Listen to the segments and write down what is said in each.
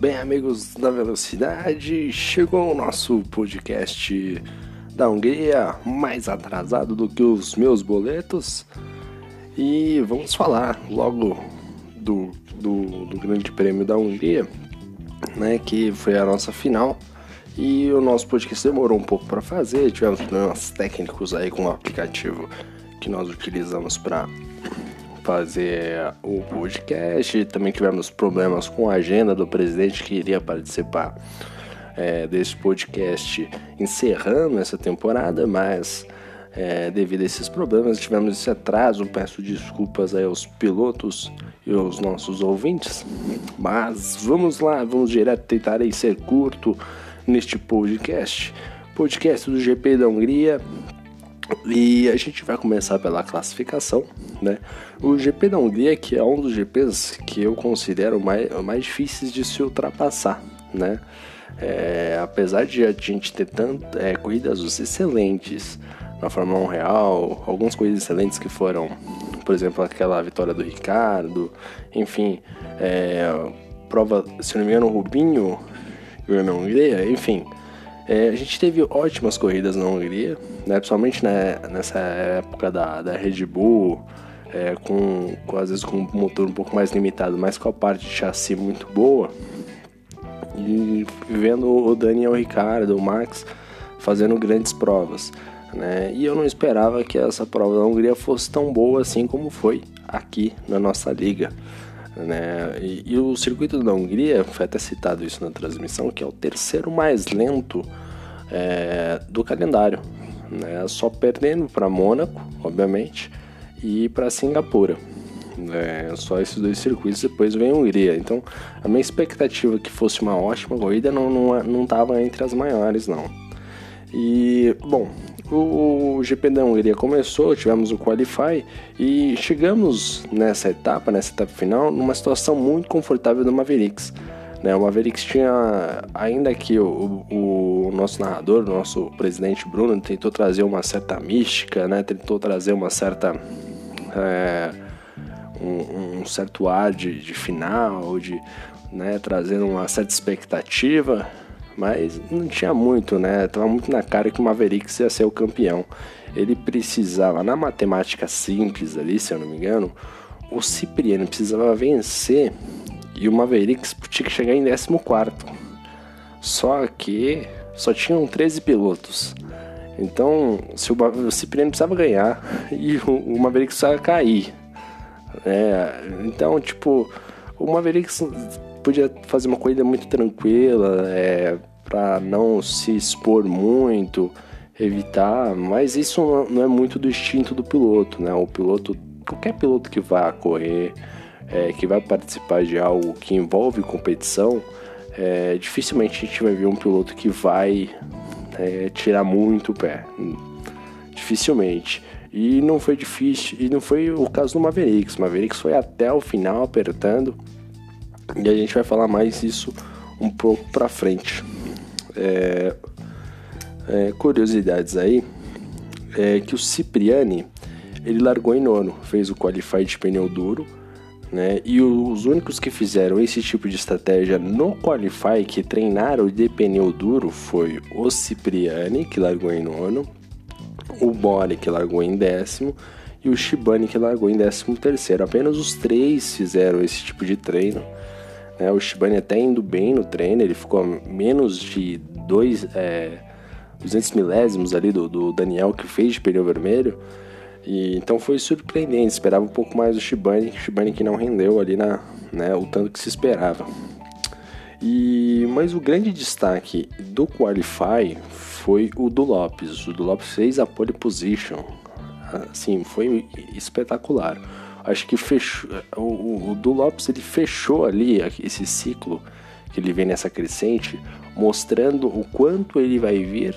Bem, amigos da velocidade, chegou o nosso podcast da Hungria, mais atrasado do que os meus boletos. E vamos falar logo do, do, do Grande Prêmio da Hungria, né, que foi a nossa final. E o nosso podcast demorou um pouco para fazer, tivemos problemas técnicos aí com o aplicativo que nós utilizamos para fazer o podcast. Também tivemos problemas com a agenda do presidente que iria participar é, desse podcast encerrando essa temporada, mas é, devido a esses problemas tivemos esse atraso. Peço desculpas aí aos pilotos e aos nossos ouvintes, mas vamos lá, vamos direto tentar aí ser curto neste podcast. Podcast do GP da Hungria, e a gente vai começar pela classificação, né? O GP da Hungria, que é um dos GPs que eu considero mais, mais difíceis de se ultrapassar, né? É, apesar de a gente ter tanto, é, corridas excelentes na Fórmula 1 Real, algumas corridas excelentes que foram, por exemplo, aquela vitória do Ricardo, enfim, é, prova, se não me engano, o Rubinho ganhou na Hungria, enfim. É, a gente teve ótimas corridas na Hungria, né, principalmente né, nessa época da, da Red Bull, é, com, com, às vezes com um motor um pouco mais limitado, mas com a parte de chassi muito boa. E vendo o Daniel Ricardo, o Max fazendo grandes provas. Né? E eu não esperava que essa prova da Hungria fosse tão boa assim como foi aqui na nossa liga. Né? E, e o circuito da Hungria, foi até citado isso na transmissão, que é o terceiro mais lento é, do calendário, né? só perdendo para Mônaco, obviamente, e para Singapura. É, só esses dois circuitos, depois vem a Hungria. Então, a minha expectativa que fosse uma ótima corrida não estava não, não entre as maiores, não. E, bom, o GP da Hungria começou, tivemos o Qualify e chegamos nessa etapa, nessa etapa final, numa situação muito confortável do Mavericks. Né? O Mavericks tinha, ainda que o, o, nosso narrador, o nosso presidente Bruno, tentou trazer uma certa mística, né? tentou trazer uma certa. É, um, um, certo ar de, de final, de né, trazendo uma certa expectativa, mas não tinha muito, né? Tava muito na cara que o Mavericks ia ser o campeão. Ele precisava, na matemática simples ali, se eu não me engano, o Cipriano precisava vencer e o Mavericks tinha que chegar em 14. Só que só tinham 13 pilotos. Então, se o, Cipriano precisava ganhar e o Mavericks precisava cair. É, então, tipo, o Mavericks podia fazer uma corrida muito tranquila, é, para não se expor muito, evitar, mas isso não é muito do instinto do piloto, né? O piloto, qualquer piloto que vá correr é, que vai participar de algo que envolve competição, é, dificilmente a gente vai ver um piloto que vai é, tirar muito o pé. Dificilmente. E não foi difícil, e não foi o caso do Mavericks. O Mavericks foi até o final apertando, e a gente vai falar mais isso um pouco pra frente. É, é, curiosidades aí é que o Cipriani ele largou em nono, fez o qualify de pneu duro né? E os únicos que fizeram esse tipo de estratégia no Qualify, que treinaram de pneu duro, foi o Cipriani, que largou em nono, o Bore, que largou em décimo, e o Shibane, que largou em décimo terceiro. Apenas os três fizeram esse tipo de treino. Né? O Shibane até indo bem no treino, ele ficou menos de dois, é, 200 milésimos ali do, do Daniel, que fez de pneu vermelho. E, então foi surpreendente, esperava um pouco mais do Shibane, Shibane que não rendeu ali na, né, o tanto que se esperava. E, mas o grande destaque do Qualify foi o do Lopes. O do Lopes fez a pole position. Assim, foi espetacular. Acho que fechou, o, o do Lopes ele fechou ali esse ciclo que ele vem nessa crescente, mostrando o quanto ele vai vir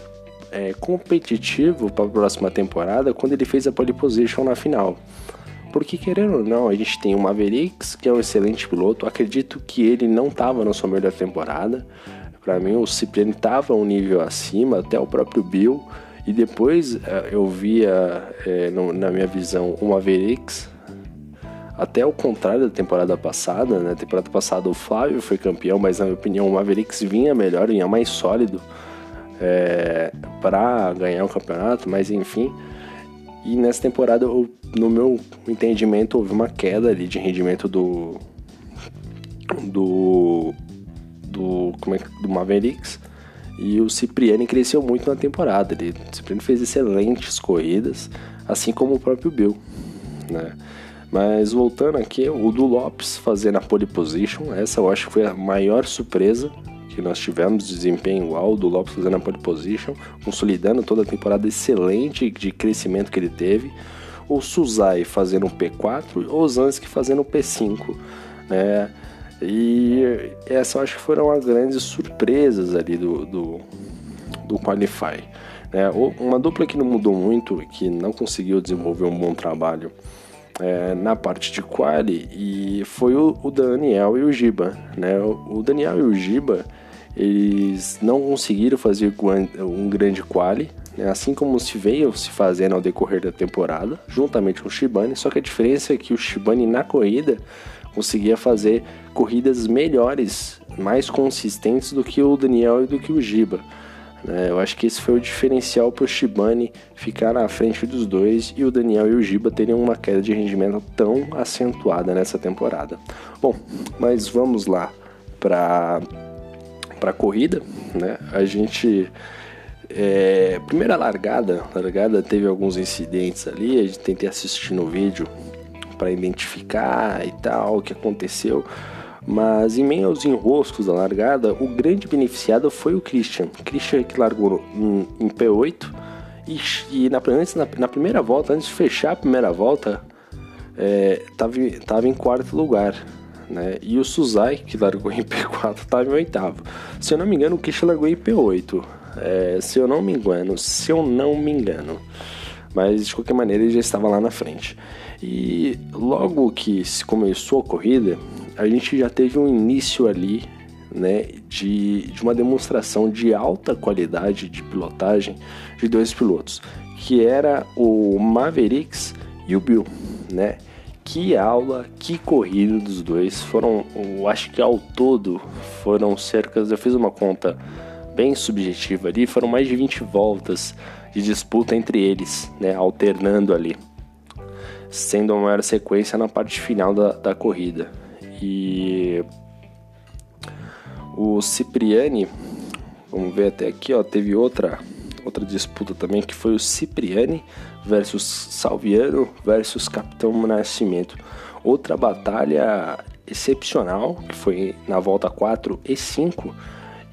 é, competitivo para a próxima temporada quando ele fez a pole position na final. Porque, querendo ou não, a gente tem o Mavericks, que é um excelente piloto. Acredito que ele não estava na sua melhor temporada. Para mim, o Cipriani estava um nível acima, até o próprio Bill. E depois é, eu via, é, na minha visão, o Mavericks Até ao contrário da temporada passada, né? temporada passada o Flávio foi campeão, mas na minha opinião o Mavericks vinha melhor, vinha mais sólido é, para ganhar o campeonato, mas enfim. E nessa temporada, eu, no meu entendimento, houve uma queda ali de rendimento do. do. do. como é do Mavericks. E o Cipriani cresceu muito na temporada. Ele, o Cipriani fez excelentes corridas, assim como o próprio Bill. Né? Mas voltando aqui, o do Lopes fazendo a pole position, essa eu acho que foi a maior surpresa que nós tivemos, desempenho igual, do Lopes fazendo a pole position, consolidando toda a temporada excelente de crescimento que ele teve. O Suzai fazendo um P4 e o Zansky fazendo um P5, né? E essa eu acho que foram as grandes surpresas ali do, do, do Qualify. Né? Uma dupla que não mudou muito, que não conseguiu desenvolver um bom trabalho é, na parte de quali e foi o, o, Daniel e o Giba, né? O, o, Daniel e o Giba eles não conseguiram fazer um grande quali, né? assim como se veio se fazendo ao decorrer da temporada, juntamente com o Shibane. Só que a diferença é que o Shibane na corrida conseguia fazer corridas melhores, mais consistentes do que o Daniel e do que o Giba. Né? Eu acho que esse foi o diferencial para o Shibane ficar na frente dos dois e o Daniel e o Giba terem uma queda de rendimento tão acentuada nessa temporada. Bom, mas vamos lá para para a corrida, né? A gente é, primeira largada, largada teve alguns incidentes ali, a gente tentei assistir no vídeo para identificar e tal o que aconteceu. Mas em meio aos enroscos da largada, o grande beneficiado foi o Christian. Christian que largou em, em P8 e, e na, antes, na, na, primeira volta, antes de fechar a primeira volta, estava é, tava em quarto lugar. Né? E o Suzai, que largou em P4, estava em oitavo. Se eu não me engano, o Christian largou em P8. É, se eu não me engano, se eu não me engano. Mas de qualquer maneira ele já estava lá na frente. E logo que começou a corrida, a gente já teve um início ali né, de, de uma demonstração de alta qualidade de pilotagem de dois pilotos, que era o Mavericks e o Bill, né? Que aula, que corrida dos dois. Foram, eu acho que ao todo foram cerca, eu fiz uma conta bem subjetiva ali, foram mais de 20 voltas de disputa entre eles, né, alternando ali, sendo uma maior sequência na parte final da, da corrida. E o Cipriani, vamos ver até aqui, ó, teve outra outra disputa também que foi o Cipriani versus Salviano versus Capitão Nascimento. Outra batalha excepcional que foi na volta 4 e 5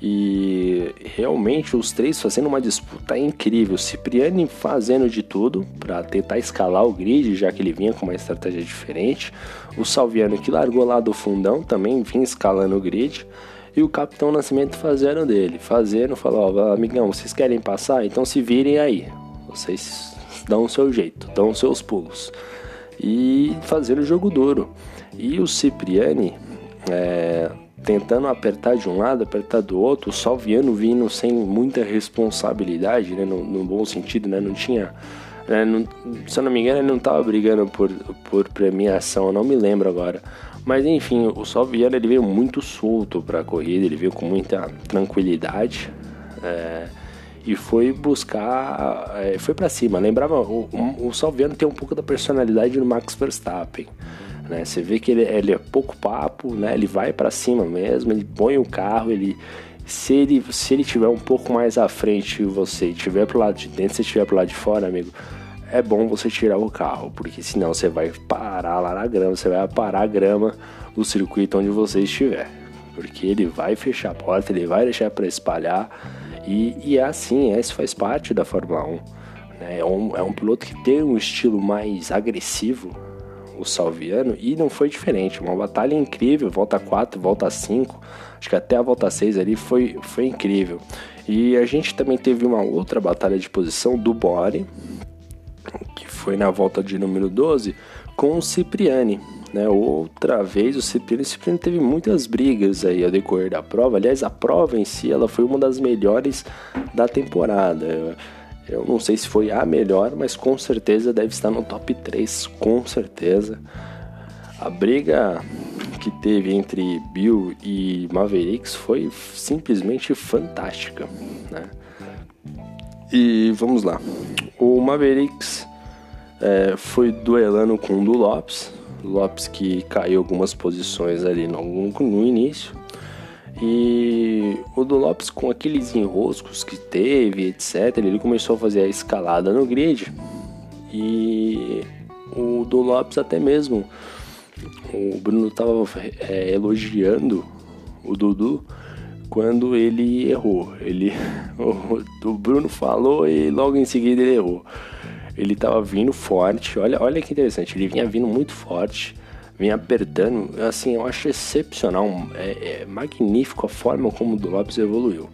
e realmente os três fazendo uma disputa incrível. Cipriani fazendo de tudo para tentar escalar o grid, já que ele vinha com uma estratégia diferente. O Salviano que largou lá do fundão também vinha escalando o grid. E o Capitão Nascimento fazendo dele, fazendo, falou: ó, amigão, vocês querem passar? Então se virem aí. Vocês dão o seu jeito, dão os seus pulos. E fazendo o jogo duro. E o Cipriani, é, tentando apertar de um lado, apertar do outro, o Salviano vindo sem muita responsabilidade, né, no, no bom sentido, né, não tinha, né, não, se eu não me engano, ele não estava brigando por, por premiação, não me lembro agora. Mas enfim, o Salviano ele veio muito solto para a corrida, ele veio com muita tranquilidade é, e foi buscar, é, foi para cima. Lembrava, o, o Salviano tem um pouco da personalidade do Max Verstappen. Né? Você vê que ele, ele é pouco papo, né? Ele vai para cima mesmo, ele põe o carro, ele se ele se ele tiver um pouco mais à frente que você, e tiver pro lado de dentro, se estiver pro lado de fora, amigo, é bom você tirar o carro, porque senão você vai parar lá na grama, você vai parar a grama no circuito onde você estiver, porque ele vai fechar a porta, ele vai deixar para espalhar e, e é assim, é, isso faz parte da Fórmula 1. Né? É, um, é um piloto que tem um estilo mais agressivo, o Salviano e não foi diferente. Uma batalha incrível, volta 4, volta 5, acho que até a volta 6 ali foi, foi incrível. E a gente também teve uma outra batalha de posição do Bore, que foi na volta de número 12, com o Cipriani. Né? Outra vez o Cipriani, o Cipriani teve muitas brigas aí ao decorrer da prova. Aliás, a prova em si ela foi uma das melhores da temporada. Eu não sei se foi a melhor, mas com certeza deve estar no top 3, com certeza. A briga que teve entre Bill e Mavericks foi simplesmente fantástica, né? E vamos lá. O Mavericks é, foi duelando com o do Lopes. Lopes que caiu algumas posições ali no, no início. E o do Lopes, com aqueles enroscos que teve, etc., ele começou a fazer a escalada no grid. E o do Lopes, até mesmo, o Bruno estava é, elogiando o Dudu quando ele errou. Ele, o, o, Bruno falou e logo em seguida ele errou. Ele estava vindo forte, olha, olha que interessante, ele vinha vindo muito forte vem apertando. Assim, eu acho excepcional, é, é magnífico a forma como o do Lopes evoluiu.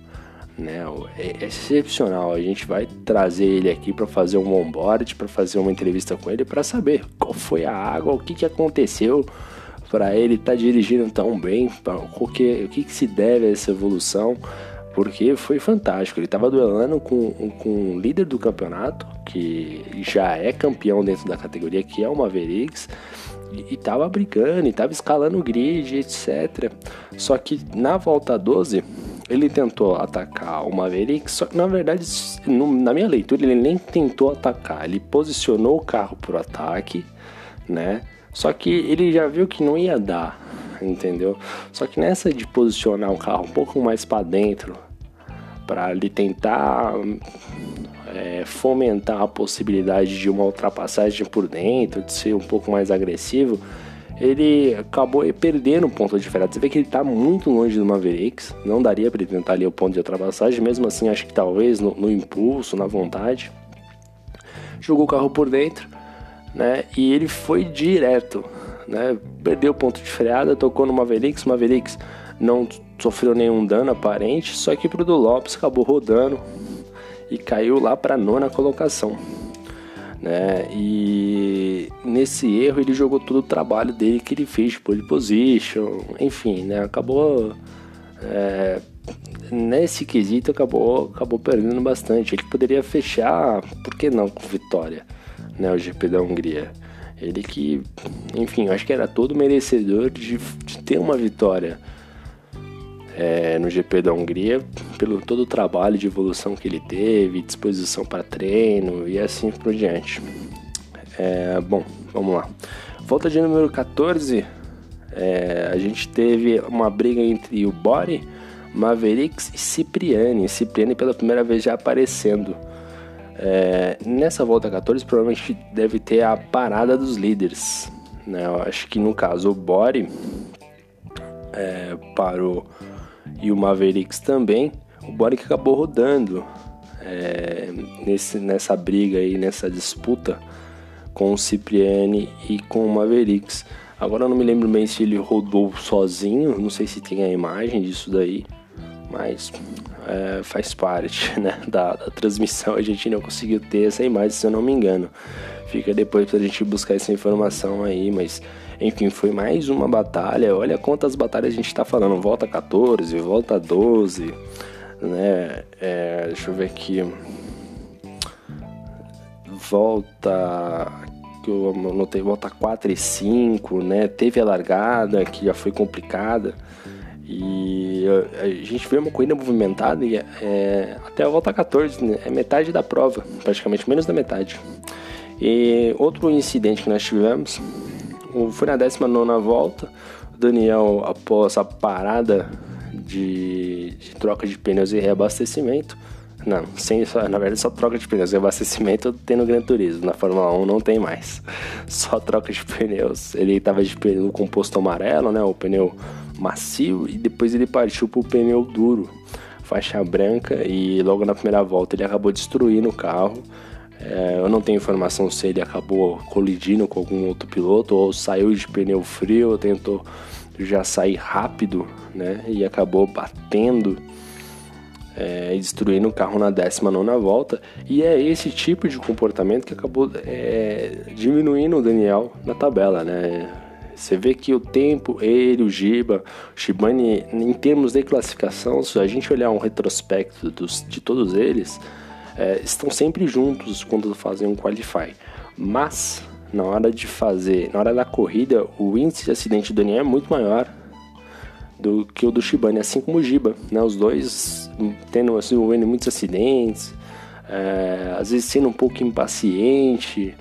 Né? É, é excepcional. A gente vai trazer ele aqui para fazer um onboard, para fazer uma entrevista com ele, para saber qual foi a água, o que, que aconteceu para ele estar tá dirigindo tão bem, o que, o que, que se deve a essa evolução porque foi fantástico. Ele estava duelando com, com o líder do campeonato, que já é campeão dentro da categoria, que é o Mavericks, e, e tava brigando, e tava escalando o grid, etc. Só que na volta 12, ele tentou atacar o Maverick, só que na verdade, na minha leitura, ele nem tentou atacar, ele posicionou o carro pro ataque, né? Só que ele já viu que não ia dar, entendeu? Só que nessa de posicionar o carro um pouco mais para dentro, para ele tentar é, fomentar a possibilidade de uma ultrapassagem por dentro, de ser um pouco mais agressivo, ele acabou perdendo o ponto de freada. Você vê que ele está muito longe do Mavericks, não daria para ele tentar ali o ponto de ultrapassagem, mesmo assim acho que talvez no, no impulso, na vontade. Jogou o carro por dentro, né? E ele foi direto, né? Perdeu o ponto de freada, tocou no Mavericks, Mavericks não sofreu nenhum dano aparente, só que pro do Lopes acabou rodando, e caiu lá para nona colocação. Né? E nesse erro ele jogou todo o trabalho dele que ele fez de pole position, enfim, né? Acabou é, nesse quesito acabou acabou perdendo bastante. Ele poderia fechar, por que não com vitória, né? O GP da Hungria. Ele que, enfim, acho que era todo merecedor de, de ter uma vitória é, no GP da Hungria, pelo todo o trabalho de evolução que ele teve, disposição para treino e assim por diante. É, bom, vamos lá. Volta de número 14, é, a gente teve uma briga entre o Bori, Mavericks e Cipriani. Cipriani pela primeira vez já aparecendo. É, nessa volta 14 provavelmente deve ter a parada dos líderes. Né? Eu acho que no caso o Bori é, parou e o Mavericks também, o Boric acabou rodando é, nesse, nessa briga aí, nessa disputa com o Cipriani e com o Mavericks. Agora eu não me lembro bem se ele rodou sozinho, não sei se tem a imagem disso daí, mas é, faz parte né, da, da, transmissão. A gente não conseguiu ter essa imagem, se eu não me engano. Fica depois pra gente buscar essa informação aí, mas enfim, foi mais uma batalha. Olha quantas batalhas a gente está falando. Volta 14, volta 12, né? É, deixa eu ver aqui. Volta que eu anotei, volta 4 e 5, né? Teve a largada que já foi complicada. E a gente vê uma corrida movimentada e é, até a volta 14, né? é metade da prova, praticamente menos da metade. E outro incidente que nós tivemos foi na 19 volta. O Daniel, após a parada de, de, troca de pneus e reabastecimento, não, sem, na verdade só troca de pneus e reabastecimento tem no Gran Turismo, na Fórmula 1 não tem mais. Só troca de pneus. Ele estava de pneu composto amarelo, né, o pneu macio, e depois ele partiu para o pneu duro, faixa branca, e logo na primeira volta ele acabou destruindo o carro é, eu não tenho informação se ele acabou colidindo com algum outro piloto ou saiu de pneu frio, ou tentou já sair rápido, né? E acabou batendo é, e destruindo o carro na 19 volta. E é esse tipo de comportamento que acabou é, diminuindo o Daniel na tabela, né? Você vê que o tempo, ele, o Giba, o Shibane, em termos de classificação, se a gente olhar um retrospecto dos, de todos eles, é, estão sempre juntos quando fazem um qualify. Mas na hora de fazer, na hora da corrida, o índice de acidente do Daniel é muito maior do que o do Shibane, assim como o Giba, né? Os dois tendo assim, muitos acidentes, é, às vezes sendo um pouco impaciente,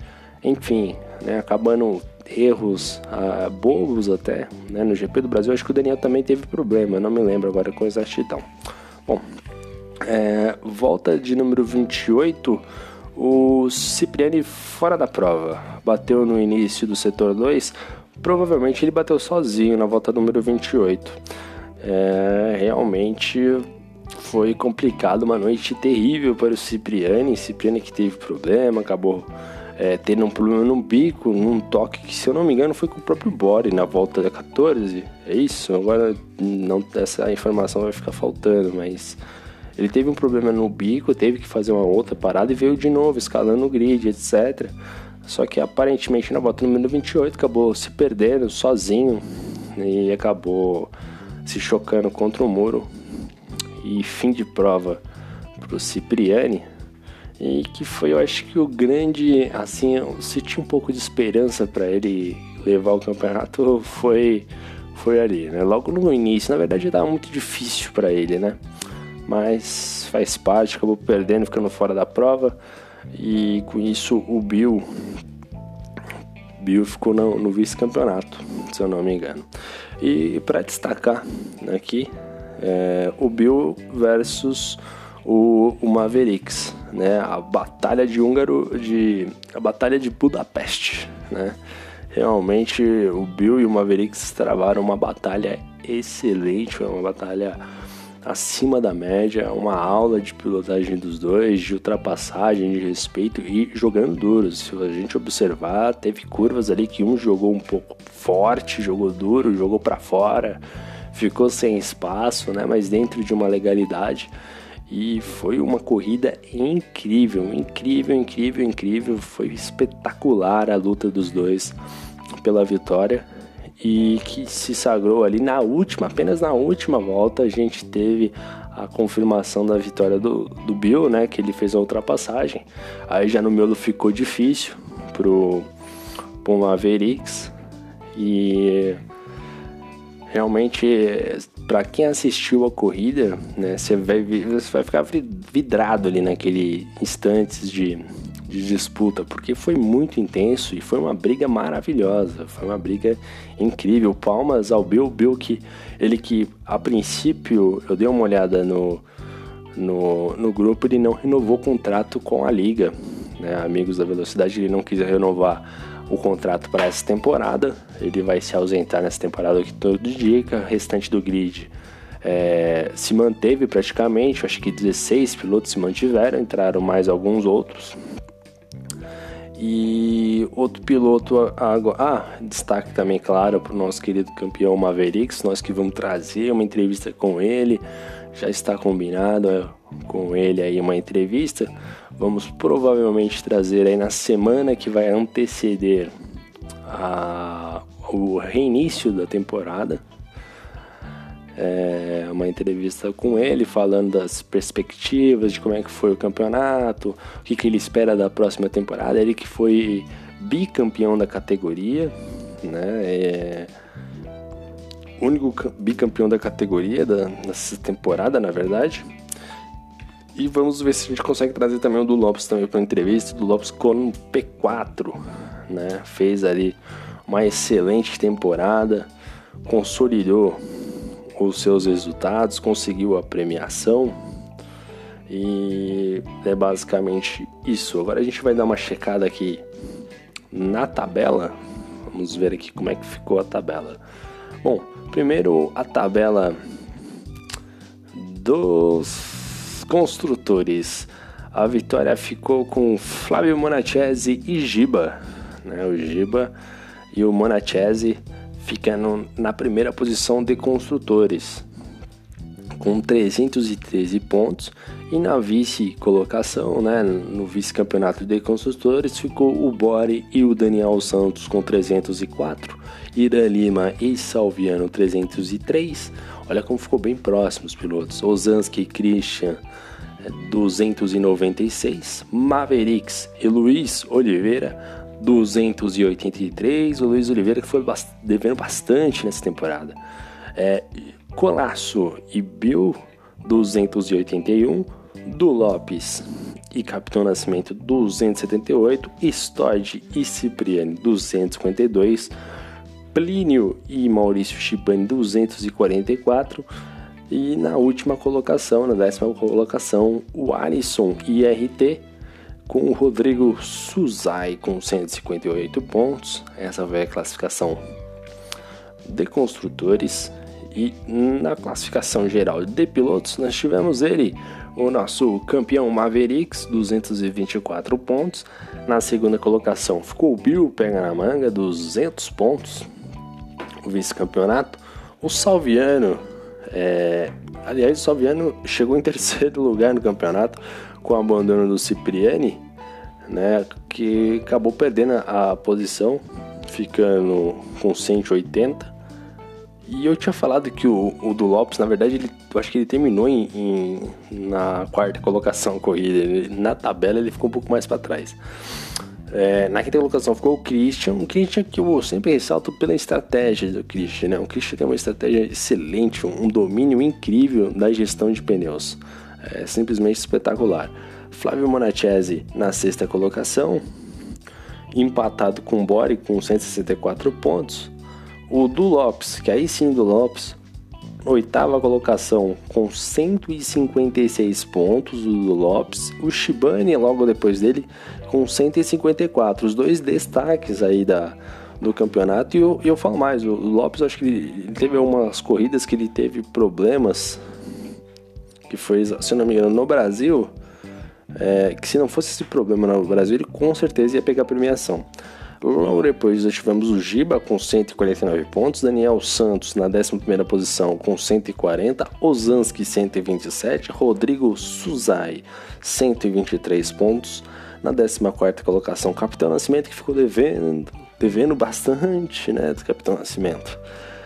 enfim, né? Acabando erros ah, bobos até, né? No GP do Brasil, acho que o Daniel também teve problema, não me lembro agora com exatidão. Bom, é, volta de número 28, o Cipriani fora da prova. Bateu no início do setor 2, provavelmente ele bateu sozinho na volta número 28. É, realmente foi complicado, uma noite terrível para o Cipriani. Cipriani que teve problema, acabou é, tendo um problema no bico, num toque que, se eu não me engano, foi com o próprio Bore na volta da 14. É isso? Agora não, essa informação vai ficar faltando, mas ele teve um problema no bico, teve que fazer uma outra parada e veio de novo, escalando o grid, etc. Só que aparentemente na volta número 28 acabou se perdendo sozinho e acabou se chocando contra o muro. E fim de prova para o Cipriani e que foi, eu acho que o grande, assim, se tinha um pouco de esperança para ele levar o campeonato foi foi ali, né? Logo no início, na verdade, estava muito difícil para ele, né? Mas faz parte, acabou perdendo, ficando fora da prova e com isso o Bill Bill ficou no, no vice-campeonato, se eu não me engano. E para destacar aqui, é, o Bill versus o, o Mavericks, né? A batalha de húngaro de a batalha de Budapeste, né? Realmente o Bill e o Mavericks travaram uma batalha excelente, uma batalha acima da média, uma aula de pilotagem dos dois, de ultrapassagem, de respeito e jogando duro. Se a gente observar, teve curvas ali que um jogou um pouco forte, jogou duro, jogou para fora, ficou sem espaço, né? Mas dentro de uma legalidade. E foi uma corrida incrível, incrível, incrível, incrível. Foi espetacular a luta dos dois pela vitória e que se sagrou ali na última, apenas na última volta, a gente teve a confirmação da vitória do, do Bill, né? Que ele fez a ultrapassagem. Aí já no miolo ficou difícil pro, pro Mavericks e realmente para quem assistiu a corrida, né, você vai, você vai ficar vidrado ali naquele instantes de, de disputa, porque foi muito intenso e foi uma briga maravilhosa, foi uma briga incrível. Palmas ao Bill, Bill que ele que a princípio eu dei uma olhada no, no, no grupo, ele não renovou o contrato com a liga, né, amigos da velocidade, ele não quis renovar o contrato para essa temporada. Ele vai se ausentar nessa temporada aqui todo dia, que o restante do grid é, se manteve praticamente. Acho que 16 pilotos se mantiveram, entraram mais alguns outros. E outro piloto agora. Ah, destaque também, claro, para o nosso querido campeão Mavericks. Nós que vamos trazer uma entrevista com ele. Já está combinado é, com ele aí uma entrevista. Vamos provavelmente trazer aí na semana que vai anteceder a, o reinício da temporada. É uma entrevista com ele falando das perspectivas de como é que foi o campeonato, o que, que ele espera da próxima temporada. Ele que foi bicampeão da categoria, né? É único bicampeão da categoria da, dessa temporada, na verdade. E vamos ver se a gente consegue trazer também o do Lopes também para entrevista. Do Lopes com P4, né? Fez ali uma excelente temporada, consolidou os seus resultados, conseguiu a premiação. E é basicamente isso. Agora a gente vai dar uma checada aqui na tabela. Vamos ver aqui como é que ficou a tabela. Bom, primeiro a tabela dos construtores. A vitória ficou com Flávio Monachese e Giba. Né? O Giba e o Monachese ficando na primeira posição de construtores, com 313 pontos. E na vice-colocação, né, no vice-campeonato de construtores, ficou o Bore e o Daniel Santos com 304, Ira Lima e Salviano 303. Olha como ficou bem próximo os pilotos. Ozanski e Christian 296, Mavericks e Luiz Oliveira 283. O Luiz Oliveira que foi devendo bastante nessa temporada. É, Colasso e Bill, 281. Do Lopes e Capitão Nascimento, 278. Storge e Cipriani, 252. Plínio e Maurício Chibani, 244. E na última colocação, na décima colocação, o Alisson IRT com o Rodrigo Suzai com 158 pontos. Essa foi a classificação de construtores. E na classificação geral de pilotos, nós tivemos ele, o nosso campeão Mavericks, 224 pontos. Na segunda colocação ficou o Bill Pega na Manga, 200 pontos. O vice-campeonato. O Salviano, é... aliás, o Salviano chegou em terceiro lugar no campeonato com o abandono do Cipriani, né, que acabou perdendo a posição, ficando com 180. E eu tinha falado que o, o do Lopes, na verdade, ele, eu acho que ele terminou em, em na quarta colocação corrida. Ele, na tabela ele ficou um pouco mais para trás. É, na quinta colocação ficou o Christian, um Christian que eu sempre ressalto pela estratégia do Christian. Né? O Christian tem uma estratégia excelente, um domínio incrível da gestão de pneus. É simplesmente espetacular. Flávio Monachese na sexta colocação, empatado com o Bori com 164 pontos. O Du Lopes, que aí sim do Lopes, oitava colocação com 156 pontos, o Du Lopes. O Shibane logo depois dele com 154. Os dois destaques aí da, do campeonato. E eu, eu falo mais, o Lopes acho que ele teve algumas corridas que ele teve problemas. Que foi, se não me engano, no Brasil é, que se não fosse esse problema no Brasil, ele com certeza ia pegar premiação. Logo depois nós tivemos o Giba com 149 pontos, Daniel Santos na 11 posição com 140, Ozanski 127, Rodrigo Suzai 123 pontos, na 14 colocação Capitão Nascimento que ficou devendo, devendo bastante, né, do Capitão Nascimento.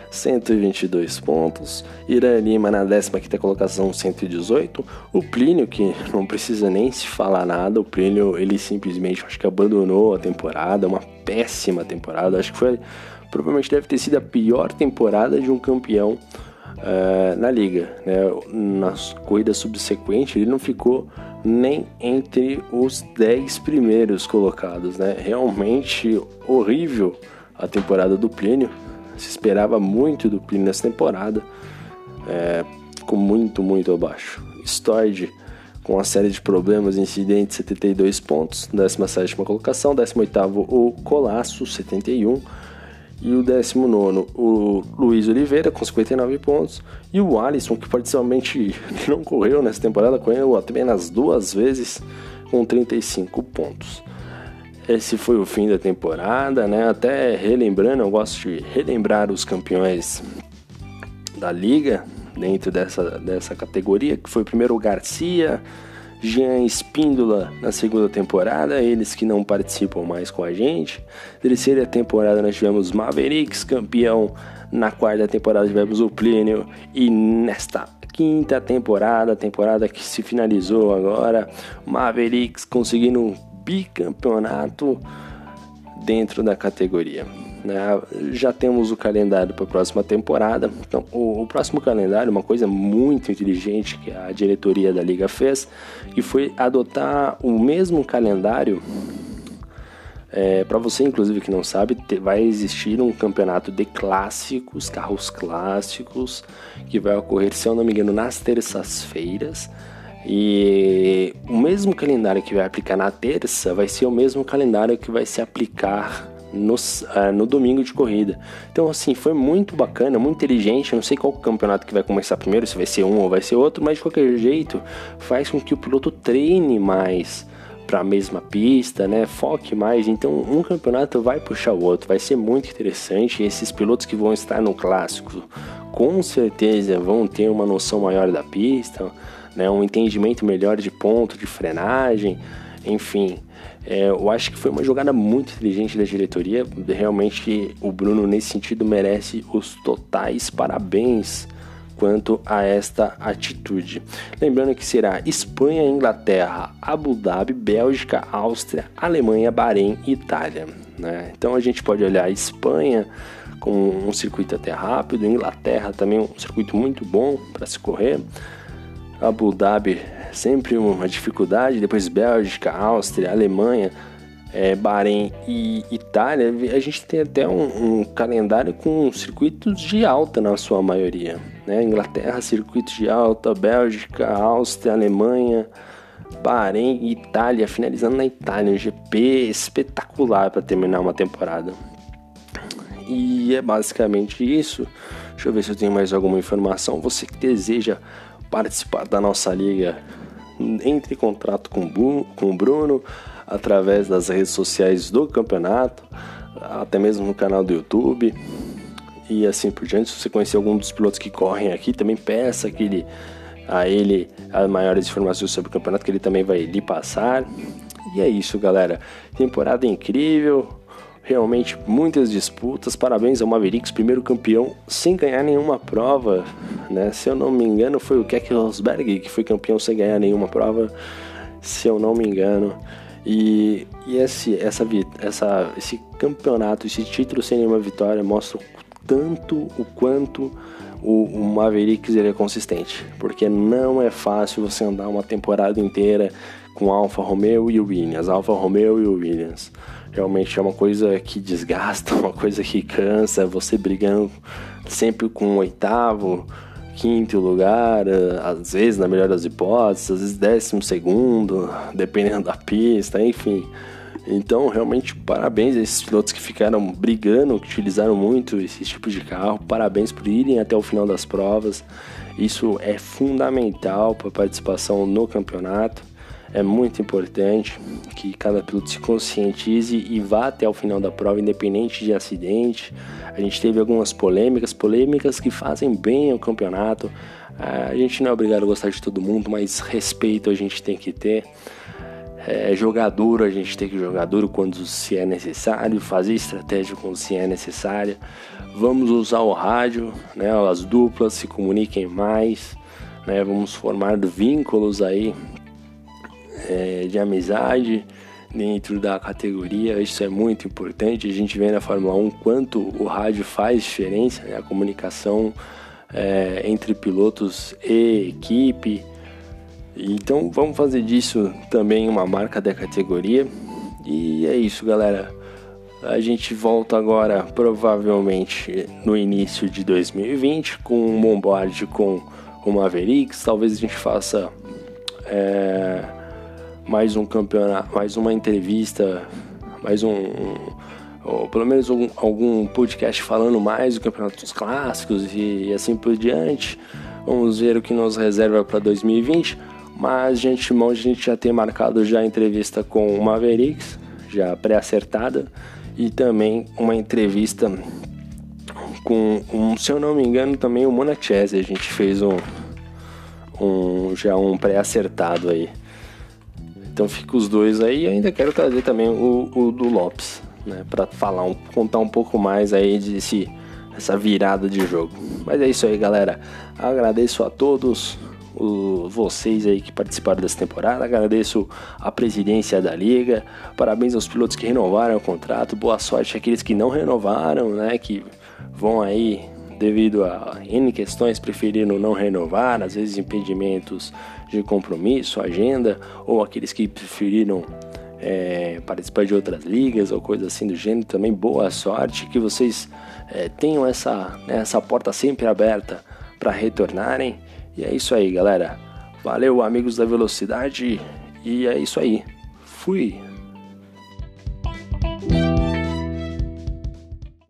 122 pontos. Irã Lima na 15 colocação, 118. O Plínio, que não precisa nem se falar nada, o Plínio ele simplesmente acho que abandonou a temporada, uma péssima temporada. Acho que foi, provavelmente deve ter sido a pior temporada de um campeão uh, na liga. Né? Nas corridas subsequentes, ele não ficou nem entre os 10 primeiros colocados. Né? Realmente horrível a temporada do Plínio se esperava muito do Plínio nessa temporada, é, ficou muito, muito abaixo. Storge com uma série de problemas e incidentes, 72 pontos, 17 colocação, 18 o Colasso, 71 e o 19 o Luiz Oliveira com 59 pontos e o Alisson que parcialmente não correu nessa temporada, correu apenas duas vezes com 35 pontos. Esse foi o fim da temporada, né? Até relembrando, eu gosto de relembrar os campeões da liga dentro dessa, dessa categoria, que foi primeiro o Garcia, Jean Espíndola na segunda temporada, eles que não participam mais com a gente. Terceira temporada nós tivemos Mavericks, campeão. Na quarta temporada tivemos o Plínio e nesta quinta temporada, temporada que se finalizou agora, Mavericks conseguindo bicampeonato dentro da categoria. Né? Já temos o calendário para a próxima temporada. Então, o, o, próximo calendário, uma coisa muito inteligente que a diretoria da liga fez, que foi adotar o mesmo calendário. É, para você, inclusive, que não sabe, vai existir um campeonato de clássicos, carros clássicos, que vai ocorrer, se eu não me engano, nas terças-feiras. E o mesmo calendário que vai aplicar na terça vai ser o mesmo calendário que vai se aplicar no, uh, no domingo de corrida. Então, assim, foi muito bacana, muito inteligente. Eu não sei qual campeonato que vai começar primeiro, se vai ser um ou vai ser outro, mas de qualquer jeito faz com que o piloto treine mais para a mesma pista, né? Foque mais. Então, um campeonato vai puxar o outro, vai ser muito interessante. Esses pilotos que vão estar no clássico, com certeza vão ter uma noção maior da pista né, um entendimento melhor de ponto, de frenagem, enfim. É, eu acho que foi uma jogada muito inteligente da diretoria. Realmente o Bruno, nesse sentido, merece os totais parabéns quanto a esta atitude. Lembrando que será Espanha, Inglaterra, Abu Dhabi, Bélgica, Áustria, Alemanha, Bahrein e Itália. Né? Então a gente pode olhar Espanha com um circuito até rápido, Inglaterra também um circuito muito bom para se correr, Abu Dhabi sempre uma dificuldade, depois Bélgica, Áustria, Alemanha, é, Bahrein e Itália, a gente tem até um, um, calendário com circuitos de alta na sua maioria. Né? Inglaterra, circuitos de alta, Bélgica, Áustria, Alemanha, Bahrein e Itália, finalizando na Itália, um GP espetacular para terminar uma temporada. E é basicamente isso. Deixa eu ver se eu tenho mais alguma informação. Você que deseja participar da nossa liga, entre em contato com o Bruno através das redes sociais do campeonato, até mesmo no canal do YouTube e assim por diante. Se você conhecer algum dos pilotos que correm aqui, também peça que ele, a ele as maiores informações sobre o campeonato que ele também vai lhe passar. E é isso, galera. Temporada incrível realmente muitas disputas. Parabéns ao Mavericks, primeiro campeão sem ganhar nenhuma prova, né? Se eu não me engano, foi o Keck Rosberg que foi campeão sem ganhar nenhuma prova, se eu não me engano. E, e esse, essa, essa, esse campeonato, esse título sem nenhuma vitória mostra tanto o quanto o, o Mavericks ele é consistente, porque não é fácil você andar uma temporada inteira com Alfa Romeo e Williams, Alfa Romeo e Williams realmente é uma coisa que desgasta, uma coisa que cansa, você brigando sempre com o oitavo, quinto lugar, eh, às vezes, na melhor das hipóteses, às vezes décimo segundo, dependendo da pista, enfim. Então, realmente, parabéns a esses pilotos que ficaram brigando, que utilizaram muito esse tipo de carro. Parabéns por irem até o final das provas. Isso é fundamental para a participação no campeonato é muito importante que cada piloto se conscientize e vá até o final da prova, independente de acidente. A gente teve algumas polêmicas, polêmicas que fazem bem ao campeonato. A gente não é obrigado a gostar de todo mundo, mas respeito a gente tem que ter. É, jogar duro, a gente tem que jogar duro quando se é necessário, fazer estratégia quando se é necessária. Vamos usar o rádio, né, as duplas se comuniquem mais, né, vamos formar vínculos aí é, de amizade dentro da categoria. Isso é muito importante. A gente vê na Fórmula 1 quanto o rádio faz diferença, né? a comunicação é, entre pilotos e equipe. Então vamos fazer disso também uma marca da categoria. E é isso, galera. A gente volta agora provavelmente no início de 2020 com um bombard com o Mavericks. Talvez a gente faça é, mais um campeonato, mais uma entrevista, mais um, um pelo menos algum, algum, podcast falando mais do campeonato dos clássicos e, e assim por diante. Vamos ver o que nos reserva para 2020. Mas de antemão a gente já tem marcado já a entrevista com o Mavericks, já pré-acertada, e também uma entrevista com, um, se eu não me engano, também o Monachese. A gente fez um, um já um pré-acertado aí. Então fica os dois aí. Eu ainda quero trazer também o, o do Lopes, né? Para falar, um, contar um pouco mais aí desse essa virada de jogo. Mas é isso aí, galera. Agradeço a todos o, vocês aí que participaram dessa temporada. Agradeço a presidência da liga. Parabéns aos pilotos que renovaram o contrato. Boa sorte àqueles que não renovaram, né? Que vão aí devido a N questões preferiram não renovar, às vezes impedimentos de compromisso, agenda, ou aqueles que preferiram é, participar de outras ligas ou coisa assim do gênero, também boa sorte, que vocês é, tenham essa, né, essa porta sempre aberta para retornarem. E é isso aí, galera. Valeu, amigos da velocidade, e é isso aí. Fui!